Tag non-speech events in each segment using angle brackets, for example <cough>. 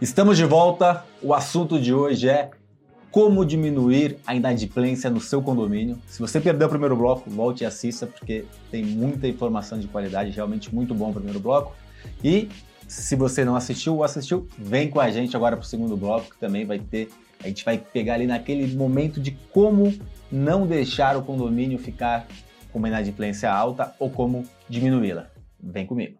Estamos de volta. O assunto de hoje é como diminuir a inadimplência no seu condomínio. Se você perdeu o primeiro bloco, volte e assista, porque tem muita informação de qualidade, realmente muito bom o primeiro bloco. E se você não assistiu ou assistiu, vem com a gente agora para o segundo bloco, que também vai ter. A gente vai pegar ali naquele momento de como não deixar o condomínio ficar com uma inadimplência alta ou como diminuí-la. Vem comigo.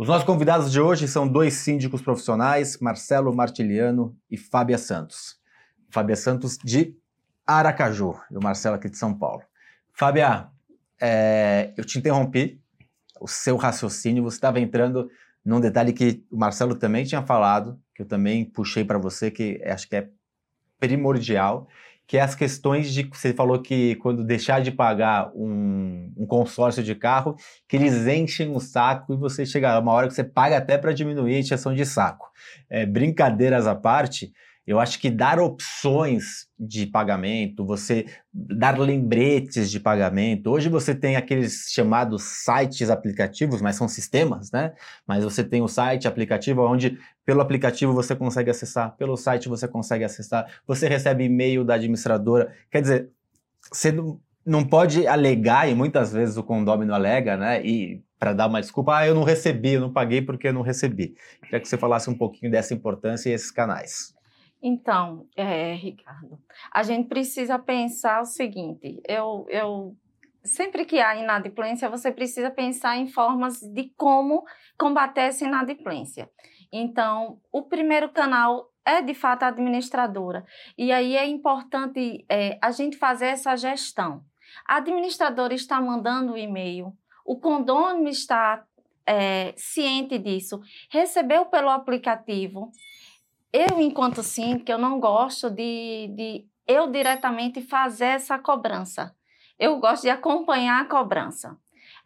Os nossos convidados de hoje são dois síndicos profissionais, Marcelo Martiliano e Fábia Santos. Fábia Santos de Aracaju e o Marcelo aqui de São Paulo. Fábia, é, eu te interrompi, o seu raciocínio, você estava entrando num detalhe que o Marcelo também tinha falado, que eu também puxei para você, que acho que é primordial, que é as questões de você falou que quando deixar de pagar um, um, consórcio de carro, que eles enchem o saco e você chega uma hora que você paga até para diminuir a encheção de saco. É, brincadeiras à parte, eu acho que dar opções de pagamento, você dar lembretes de pagamento. Hoje você tem aqueles chamados sites aplicativos, mas são sistemas, né? Mas você tem o site aplicativo onde pelo aplicativo você consegue acessar, pelo site você consegue acessar, você recebe e-mail da administradora. Quer dizer, você não, pode alegar, e muitas vezes o condômino alega, né? E para dar uma desculpa, ah, eu não recebi, eu não paguei porque eu não recebi. Queria que você falasse um pouquinho dessa importância e esses canais. Então, é, Ricardo, a gente precisa pensar o seguinte: eu, eu sempre que há inadimplência, você precisa pensar em formas de como combater essa inadimplência. Então, o primeiro canal é de fato a administradora. E aí é importante é, a gente fazer essa gestão. A administradora está mandando o e-mail, o condômino está é, ciente disso, recebeu pelo aplicativo eu, enquanto síndica, eu não gosto de, de eu diretamente fazer essa cobrança. Eu gosto de acompanhar a cobrança.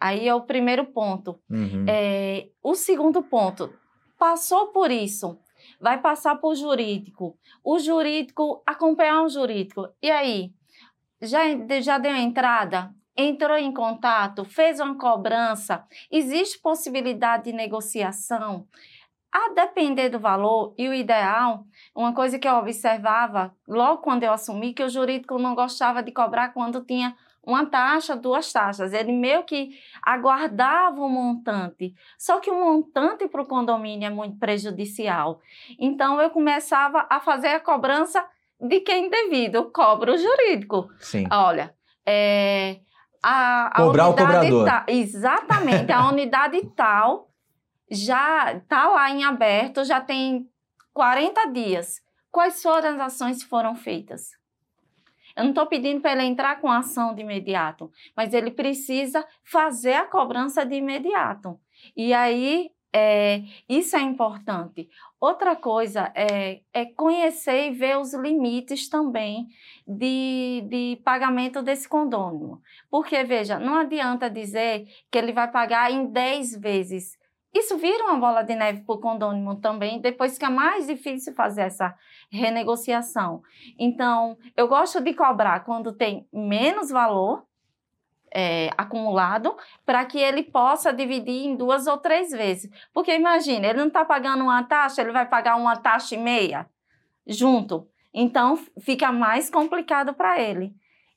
Aí é o primeiro ponto. Uhum. É, o segundo ponto, passou por isso, vai passar por jurídico. O jurídico, acompanhar o jurídico. E aí, já, já deu entrada? Entrou em contato? Fez uma cobrança? Existe possibilidade de negociação? A depender do valor e o ideal, uma coisa que eu observava logo quando eu assumi, que o jurídico não gostava de cobrar quando tinha uma taxa, duas taxas. Ele meio que aguardava o montante. Só que o montante para o condomínio é muito prejudicial. Então eu começava a fazer a cobrança de quem devido, cobra o jurídico. Sim. Olha, é, a, a Cobrar o cobrador. Ta, exatamente, a unidade tal já está lá em aberto, já tem 40 dias. Quais foram as ações que foram feitas? Eu não estou pedindo para ele entrar com ação de imediato, mas ele precisa fazer a cobrança de imediato. E aí, é, isso é importante. Outra coisa é, é, conhecer e ver os limites também de, de pagamento desse condômino. Porque, veja, não adianta dizer que ele vai pagar em 10 vezes isso vira uma bola de neve para o condômino também, depois fica mais difícil fazer essa renegociação. Então, eu gosto de cobrar quando tem menos valor é, acumulado, para que ele possa dividir em duas ou três vezes. Porque imagine, ele não está pagando uma taxa, ele vai pagar uma taxa e meia junto. Então, fica mais complicado para ele.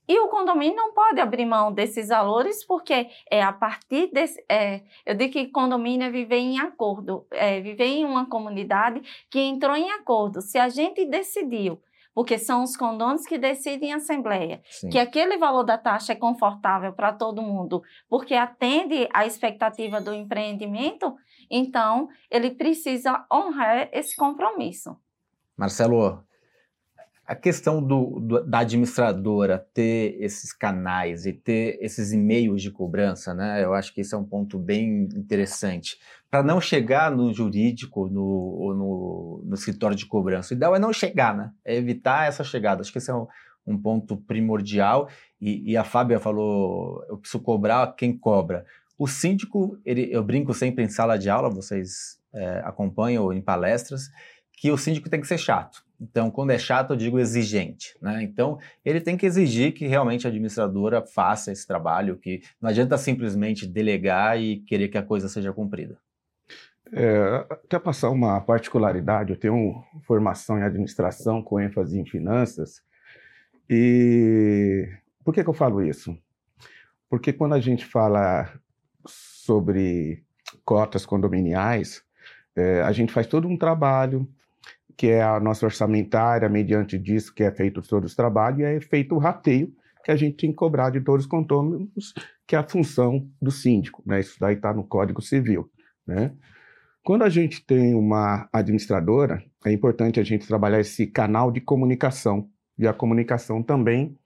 E o condomínio não pode abrir mão desses valores, porque é a partir desse. É, eu digo que condomínio é viver em acordo, é viver em uma comunidade que entrou em acordo. Se a gente decidiu, porque são os condôminos que decidem em assembleia, Sim. que aquele valor da taxa é confortável para todo mundo, porque atende à expectativa do empreendimento, então ele precisa honrar esse compromisso. Marcelo, a questão do, do, da administradora ter esses canais e ter esses e-mails de cobrança, né? Eu acho que esse é um ponto bem interessante. Para não chegar no jurídico no, ou no, no, escritório de cobrança. O ideal é não chegar, né? É evitar essa chegada. Acho que esse é um, um ponto primordial. E, e a Fábia falou: eu preciso cobrar quem cobra. O síndico, ele, eu brinco sempre em sala de aula, vocês é, acompanham em palestras, que o síndico tem que ser chato. Então, quando é chato, eu digo exigente. Né? Então, ele tem que exigir que realmente a administradora faça esse trabalho, que não adianta simplesmente delegar e querer que a coisa seja cumprida. É, até passar uma particularidade, eu tenho formação em administração com ênfase em finanças. E por que, que eu falo isso? Porque quando a gente fala sobre cotas condominiais, é, a gente faz todo um trabalho que é a nossa orçamentária, mediante disso que é feito todos os trabalhos, e é feito o rateio que a gente tem que cobrar de todos os condomínios, que é a função do síndico. Né? Isso daí está no Código Civil. Né? Quando a gente tem uma administradora, é importante a gente trabalhar esse canal de comunicação e a comunicação também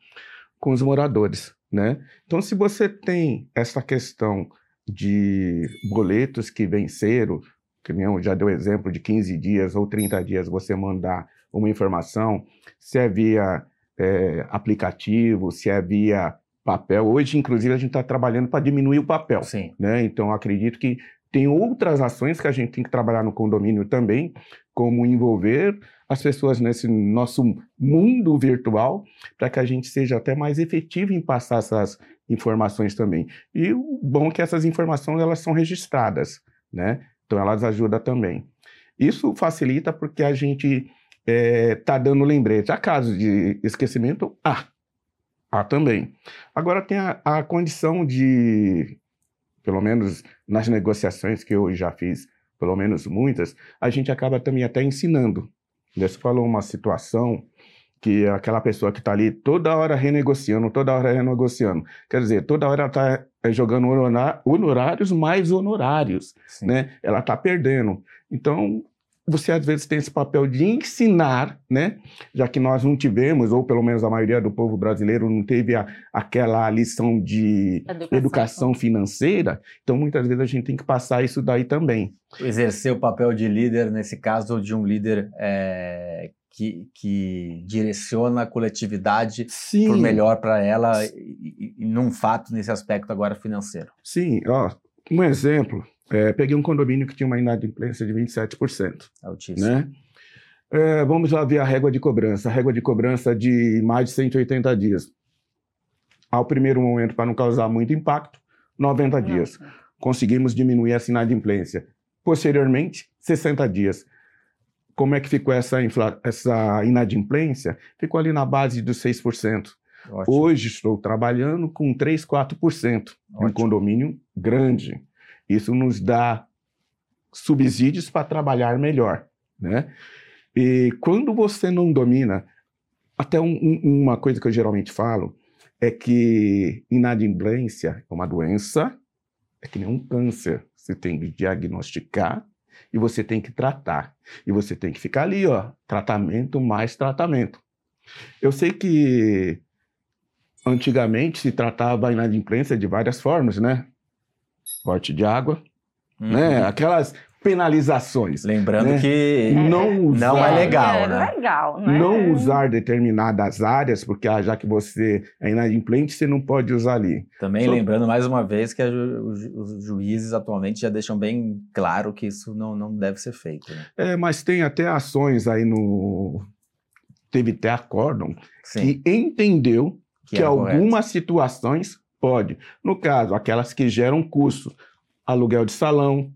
com os moradores. Né? Então, se você tem essa questão de boletos que venceram, que nem eu já deu exemplo de 15 dias ou 30 dias você mandar uma informação, se é via é, aplicativo, se é via papel. Hoje, inclusive, a gente está trabalhando para diminuir o papel. Sim. Né? Então, acredito que tem outras ações que a gente tem que trabalhar no condomínio também, como envolver as pessoas nesse nosso mundo virtual, para que a gente seja até mais efetivo em passar essas informações também. E o bom é que essas informações elas são registradas, né? Então elas ajudam também. Isso facilita porque a gente está é, dando lembrete. A caso de esquecimento, há. Há também. Agora tem a, a condição de, pelo menos nas negociações que eu já fiz, pelo menos muitas, a gente acaba também até ensinando. Você falou uma situação que aquela pessoa que está ali toda hora renegociando, toda hora renegociando. Quer dizer, toda hora está é, jogando honorários mais honorários, Sim. né? Ela está perdendo. Então, você às vezes tem esse papel de ensinar, né? Já que nós não tivemos, ou pelo menos a maioria do povo brasileiro não teve a, aquela lição de educação. educação. financeira, então muitas vezes a gente tem que passar isso daí também. Exercer o papel de líder, nesse caso, de um líder é, que, que direciona a coletividade Sim. por melhor para ela e, e, num fato nesse aspecto agora financeiro. Sim, ó, um exemplo, é, peguei um condomínio que tinha uma inadimplência de 27%. Altíssimo. Né? É, vamos lá ver a régua de cobrança. A régua de cobrança de mais de 180 dias. Ao primeiro momento, para não causar muito impacto, 90 dias. Conseguimos diminuir essa inadimplência. Posteriormente, 60 dias. Como é que ficou essa, infla... essa inadimplência? Ficou ali na base dos 6%. Ótimo. Hoje estou trabalhando com 3, 4%. Ótimo. Um condomínio grande. Isso nos dá subsídios para trabalhar melhor. Né? E quando você não domina, até um, um, uma coisa que eu geralmente falo é que inadimplência é uma doença, é que nem um câncer. Você tem que diagnosticar e você tem que tratar. E você tem que ficar ali, ó, tratamento mais tratamento. Eu sei que antigamente se tratava a inadimplência de várias formas, né? Corte de água, né? uhum. né? Aquelas penalizações. Lembrando né? que não, usar, não é legal, é né? legal, né? Não usar determinadas áreas, porque ah, já que você é inadimplente, você não pode usar ali. Também Só... lembrando mais uma vez que os juízes atualmente já deixam bem claro que isso não, não deve ser feito. Né? É, mas tem até ações aí no... Teve até acórdão que entendeu que, que algumas correto. situações pode. No caso, aquelas que geram custos, aluguel de salão,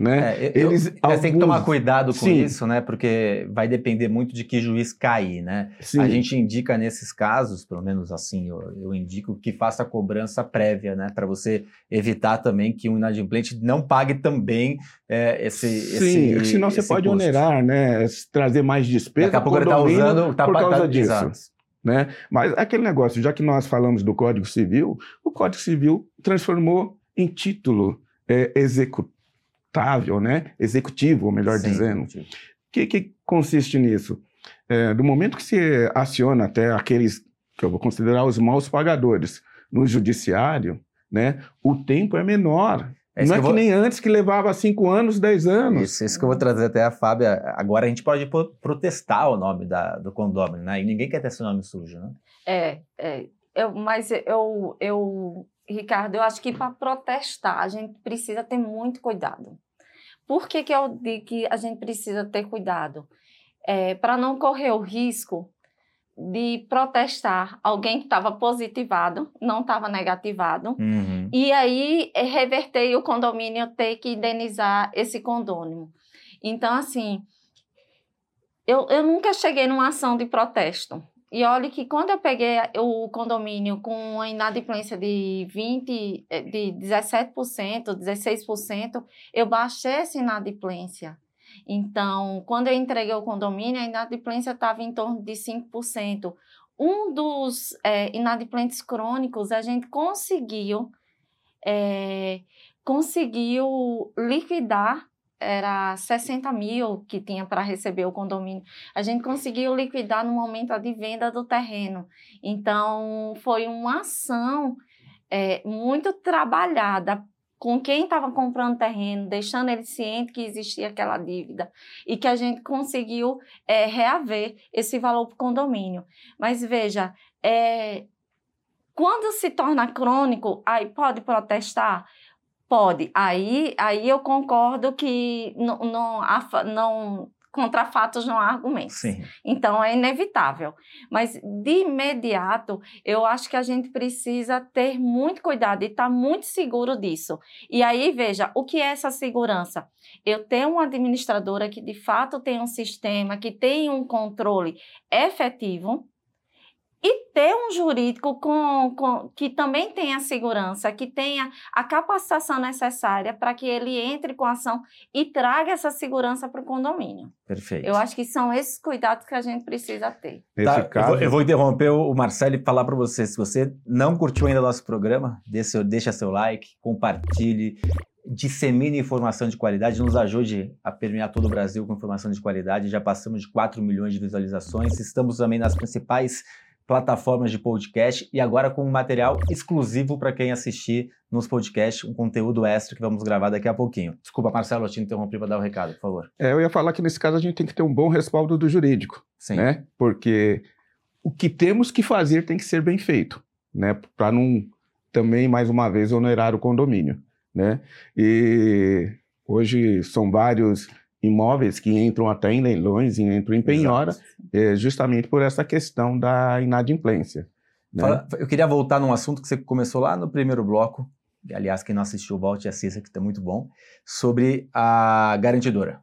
né? É, eu, Eles alguns... tem que tomar cuidado com Sim. isso, né? Porque vai depender muito de que juiz cair, né? Sim. A gente indica nesses casos, pelo menos assim, eu, eu indico que faça cobrança prévia, né? Para você evitar também que um inadimplente não pague também é, esse, Sim, esse, senão você pode custo. onerar, né? Trazer mais despesa. Daqui a pouco ele está usando, tá, por causa tá, disso. Exato. Né? Mas aquele negócio, já que nós falamos do Código Civil, o Código Civil transformou em título é, executivo executável, né? executivo, melhor Sim, dizendo. O que, que consiste nisso? É, do momento que se aciona até aqueles que eu vou considerar os maus pagadores no judiciário, né, o tempo é menor. É não é que, vou... nem antes que levava cinco anos, dez anos. Isso, isso que eu vou trazer até a Fábia. Agora a gente pode protestar o nome da, do condomínio, né? E ninguém quer ter seu nome sujo, né? É, é eu, mas eu, eu Ricardo, eu acho que para protestar a gente precisa ter muito cuidado. Por que, que eu digo que a gente precisa ter cuidado? É, para não correr o risco de protestar alguém que estava positivado, não estava negativado, Uhum. e aí é, reverter e o condomínio ter que indenizar esse condômino. Então, assim, eu, eu nunca cheguei numa ação de protesto. E olha que quando eu peguei o condomínio com uma inadimplência de 20, eh, de 17%, 16%, eu baixei essa inadimplência. Então, quando eu entreguei o condomínio, a inadimplência estava em torno de 5%. Um dos eh, inadimplentes crônicos, a gente conseguiu, eh, conseguiu liquidar era 60 mil que tinha para receber o condomínio. A gente conseguiu liquidar no momento de venda do terreno. Então, foi uma ação é, muito trabalhada com quem estava comprando terreno, deixando ele ciente que existia aquela dívida e que a gente conseguiu é, reaver esse valor para o condomínio. Mas veja, é, quando se torna crônico, aí pode protestar? Pode. Aí, aí eu concordo que não, não, não, contra fatos não há argumentos. Sim. Então é inevitável. Mas de imediato, eu acho que a gente precisa ter muito cuidado e estar tá muito seguro disso. E aí, veja, o que é essa segurança? Eu tenho uma administradora que de fato tem um sistema, que tem um controle efetivo e ter um jurídico com, com, que também tenha segurança, que tenha a capacitação necessária para que ele entre com a ação e traga essa segurança para o condomínio. Perfeito. Eu acho que são esses cuidados que a gente precisa ter. Tá, caso, eu, vou, eu vou interromper o Marcelo e falar para você. Se você não curtiu ainda o nosso programa, deixa, seu- deixa seu like, compartilhe, dissemine informação de qualidade, nos ajude a permear todo o Brasil com informação de qualidade. Já passamos de 4 milhões de visualizações, estamos também nas principais plataformas de podcast e agora com um material exclusivo para quem assistir nos podcasts, um conteúdo extra que vamos gravar daqui a pouquinho. Desculpa, Marcelo, eu te interrompi para dar o recado, por favor. é, eu ia falar que nesse caso a gente tem que ter um bom respaldo do jurídico. Sim. né? Porque o que temos que fazer tem que ser bem feito, né? Para não também mais uma vez onerar o condomínio, né? E hoje são vários imóveis que entram até em leilões e entram em penhora, é, justamente por essa questão da inadimplência. né? Fala- eu queria voltar num assunto que você começou lá no primeiro bloco, aliás, quem não assistiu, volte e assista, que está muito bom, sobre a garantidora.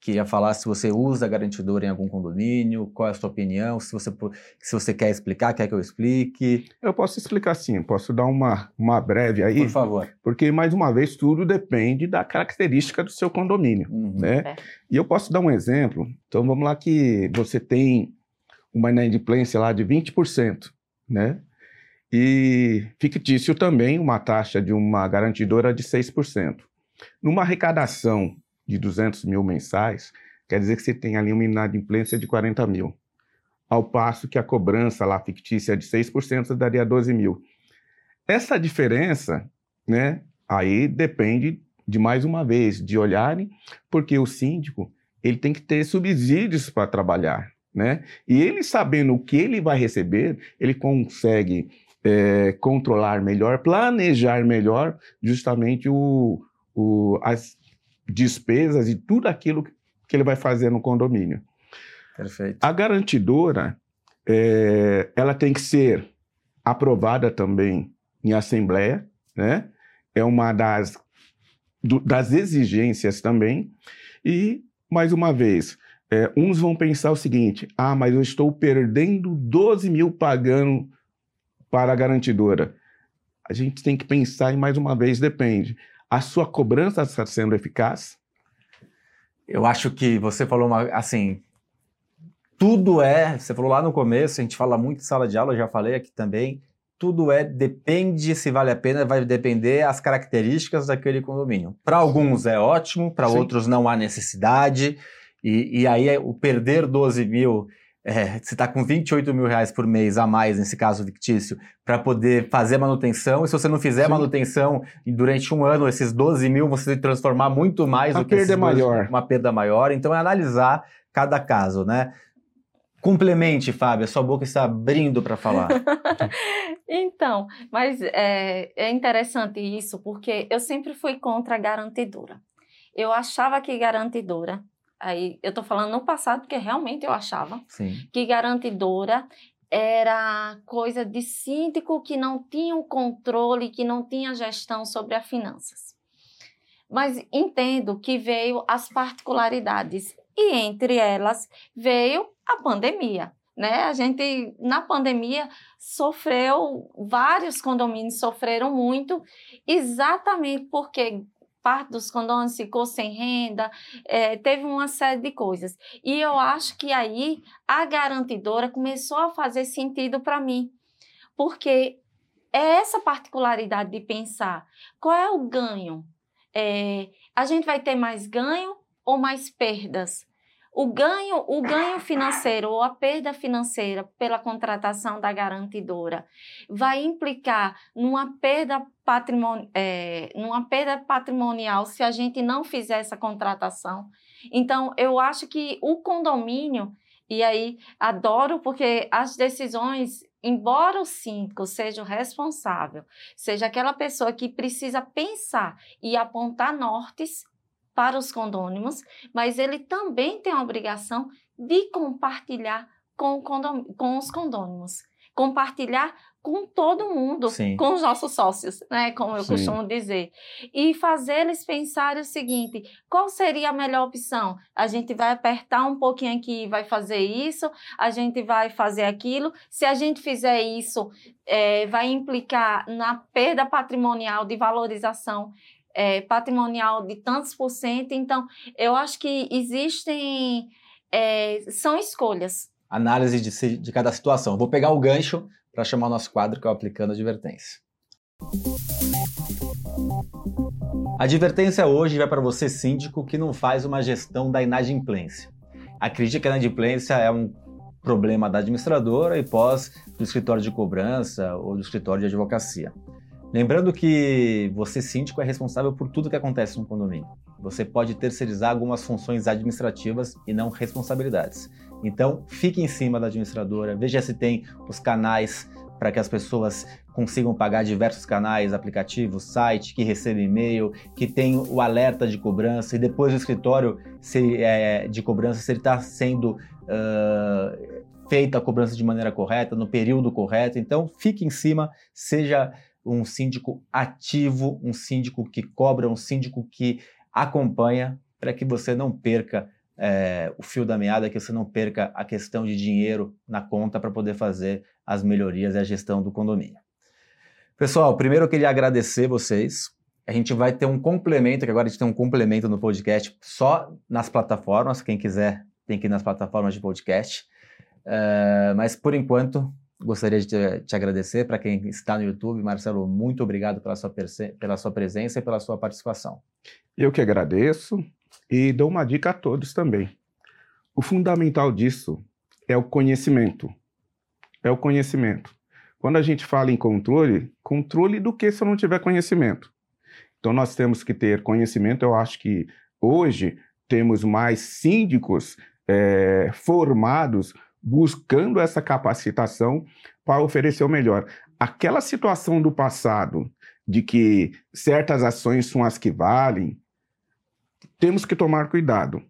Queria falar se você usa garantidora em algum condomínio, qual é a sua opinião, se você, se você quer explicar, quer que eu explique, Eu posso explicar sim, posso dar uma, uma breve aí, por favor. porque mais uma vez tudo depende da característica do seu condomínio. Uhum. né? É. E eu posso dar um exemplo. Então vamos lá que você tem uma inadimplência lá de 20%, né? E fictício também uma taxa de uma garantidora de 6%. Numa arrecadação de 200 mil mensais, quer dizer que você tem ali uma inadimplência de 40 mil. Ao passo que a cobrança lá fictícia de 6% daria 12 mil. Essa diferença, né? Aí depende de mais uma vez, de olharem, porque o síndico ele tem que ter subsídios para trabalhar, né? E ele sabendo o que ele vai receber, ele consegue é, controlar melhor, planejar melhor, justamente o, o- as despesas e tudo aquilo que ele vai fazer no condomínio. Perfeito. A garantidora, é, ela tem que ser aprovada também em assembleia, né? É uma das, do- das exigências também. E, mais uma vez, é, uns vão pensar o seguinte: ah, mas eu estou perdendo 12 mil pagando para a garantidora. A gente tem que pensar e, mais uma vez, depende. A sua cobrança está sendo eficaz? Eu acho que você falou uma, assim, tudo é, você falou lá no começo, a gente fala muito em sala de aula, eu já falei aqui também, tudo é, depende se vale a pena, vai depender as características daquele condomínio. Para alguns é ótimo, para outros não há necessidade, e, e aí é o perder 12 mil, é, você está com 28 mil reais por mês a mais, nesse caso fictício, para poder fazer manutenção, e se você não fizer Sim. manutenção durante um ano, esses 12 mil você transformar muito mais A do que perda 12 maior. uma perda maior, então é analisar cada caso, né? Complemente, Fábio, a sua boca está abrindo para falar. <laughs> então, mas é, é interessante isso, porque eu sempre fui contra a garantidora. Eu achava que garantidora, aí eu estou falando no passado, porque realmente eu achava Sim. que garantidora era coisa de síndico que não tinha o controle, que não tinha gestão sobre as finanças. Mas entendo que veio as particularidades e entre elas veio a pandemia. Né? A gente, na pandemia, sofreu, vários condomínios sofreram muito, exatamente porque parte dos condomínios ficou sem renda, é, teve uma série de coisas. E eu acho que aí a garantidora começou a fazer sentido para mim, porque é essa particularidade de pensar qual é o ganho. É, a gente vai ter mais ganho ou mais perdas? O ganho, o ganho financeiro ou a perda financeira pela contratação da garantidora vai implicar numa perda, patrimoni é, numa perda patrimonial se a gente não fizer essa contratação. Então, eu acho que o condomínio, e aí adoro porque as decisões embora o síndico seja o responsável, seja aquela pessoa que precisa pensar e apontar nortes, para os condôminos, mas ele também tem a obrigação de compartilhar com, com os condôminos. Compartilhar com todo mundo, Sim. com os nossos sócios, né? Como eu Sim. costumo dizer. E fazer eles pensarem o seguinte: qual seria a melhor opção? A gente vai apertar um pouquinho aqui e vai fazer isso, a gente vai fazer aquilo. Se a gente fizer isso, é, vai implicar na perda patrimonial de valorização é, patrimonial de tantos por cento. Então, eu acho que existem. É, são escolhas. Análise de, de cada situação. Vou pegar o gancho para chamar o nosso quadro, que é o Aplicando Advertência. A advertência hoje vai para você, síndico, que não faz uma gestão da inadimplência. Acredite que a inadimplência é um problema da administradora e pós do escritório de cobrança ou do escritório de advocacia. Lembrando que você, síndico, é responsável por tudo que acontece no condomínio. Você pode terceirizar algumas funções administrativas e não responsabilidades. Então, fique em cima da administradora, veja se tem os canais para que as pessoas consigam pagar diversos canais, aplicativos, site, que recebe e-mail, que tem o alerta de cobrança e depois o escritório se, é, de cobrança, se ele está sendo ah, feita a cobrança de maneira correta, no período correto. Então, fique em cima, seja um síndico ativo, um síndico que cobra, um síndico que acompanha, para que você não perca é, o fio da meada, que você não perca a questão de dinheiro na conta para poder fazer as melhorias e a gestão do condomínio. Pessoal, primeiro eu queria agradecer vocês. A gente vai ter um complemento, que agora a gente tem um complemento no podcast só nas plataformas. Quem quiser tem que ir nas plataformas de podcast. É, mas por enquanto, gostaria de te, te agradecer para quem está no YouTube. Marcelo, muito obrigado pela sua, pela sua presença e pela sua participação. Eu que agradeço e dou uma dica a todos também. O fundamental disso é o conhecimento. É o conhecimento. Quando a gente fala em controle, controle do que se eu não tiver conhecimento? Então nós temos que ter conhecimento. Eu acho que hoje temos mais síndicos eh, formados buscando essa capacitação para oferecer o melhor. Aquela situação do passado de que certas ações são as que valem, temos que tomar cuidado.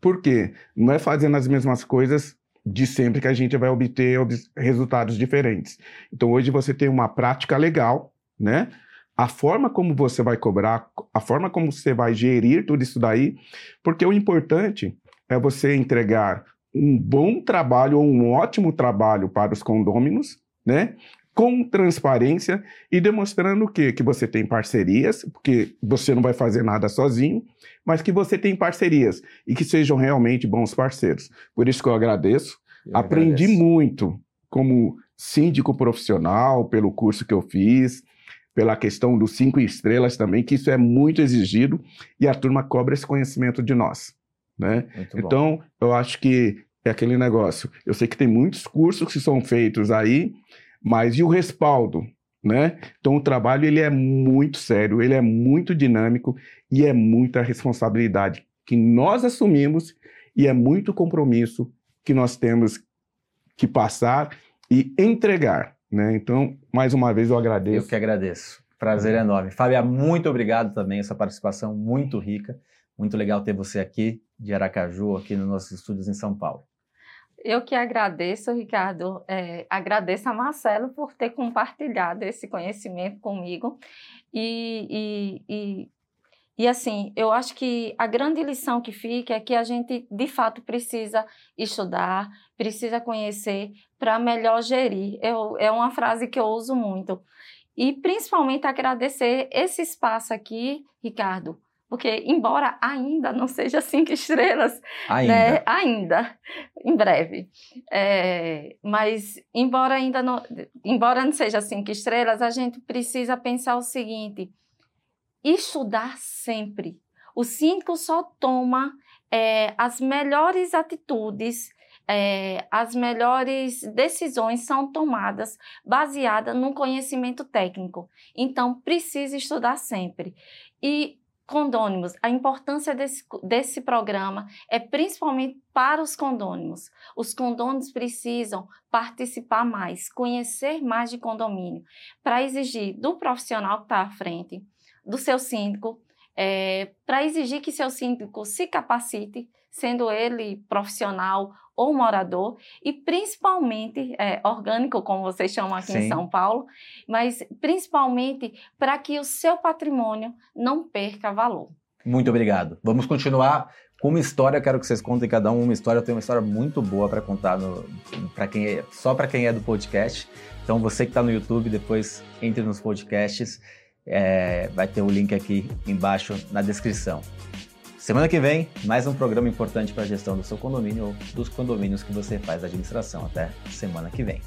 Por quê? Não é fazendo as mesmas coisas de sempre que a gente vai obter resultados diferentes. Então hoje você tem uma prática legal, né? A forma como você vai cobrar, a forma como você vai gerir tudo isso daí, porque o importante é você entregar um bom trabalho ou um ótimo trabalho para os condôminos, né? Com transparência e demonstrando o quê? Que você tem parcerias, porque você não vai fazer nada sozinho, mas que você tem parcerias e que sejam realmente bons parceiros. Por isso que eu agradeço. Eu Aprendi agradeço. muito como síndico profissional, pelo curso que eu fiz, pela questão dos cinco estrelas também, que isso é muito exigido e a turma cobra esse conhecimento de nós, né? Então, eu acho que é aquele negócio. Eu sei que tem muitos cursos que são feitos aí, mas e o respaldo, né? Então, o trabalho ele é muito sério, ele é muito dinâmico e é muita responsabilidade que nós assumimos e é muito compromisso que nós temos que passar e entregar. Né? Então, mais uma vez, eu agradeço. Eu que agradeço. Prazer enorme. Fábia, muito obrigado também, essa participação muito rica. Muito legal ter você aqui de Aracaju, aqui nos nossos estúdios em São Paulo. Eu que agradeço, Ricardo. É, agradeço a Marcelo por ter compartilhado esse conhecimento comigo. E, e, e, e, assim, eu acho que a grande lição que fica é que a gente, de fato, precisa estudar, precisa conhecer para melhor gerir. Eu, é uma frase que eu uso muito. E principalmente agradecer esse espaço aqui, Ricardo porque, embora ainda não seja cinco <laughs> estrelas, ainda, né? ainda em breve. É, mas, embora ainda não, embora não seja cinco estrelas, a gente precisa pensar o seguinte: estudar sempre. O síndico só toma é, as melhores atitudes é, as melhores decisões são tomadas baseadas no conhecimento técnico. Então, precisa estudar sempre. E condônimos, a importância desse, desse programa é principalmente para os condônimos. Os condônimos precisam participar mais, conhecer mais de condomínio, para exigir do profissional que está à frente, do seu síndico, é, para exigir que seu síndico se capacite, sendo ele profissional ou morador, e principalmente é, orgânico, como vocês chamam aqui Sim. em São Paulo, mas principalmente para que o seu patrimônio não perca valor. Muito obrigado. Vamos continuar com uma história. Quero que vocês contem cada um uma história. Eu tenho uma história muito boa para contar para quem é, só para quem é do podcast. Então você que está no YouTube, depois entre nos podcasts. É, vai ter o link aqui embaixo na descrição. Semana que vem, mais um programa importante para a gestão do seu condomínio ou dos condomínios que você faz administração. Até semana que vem.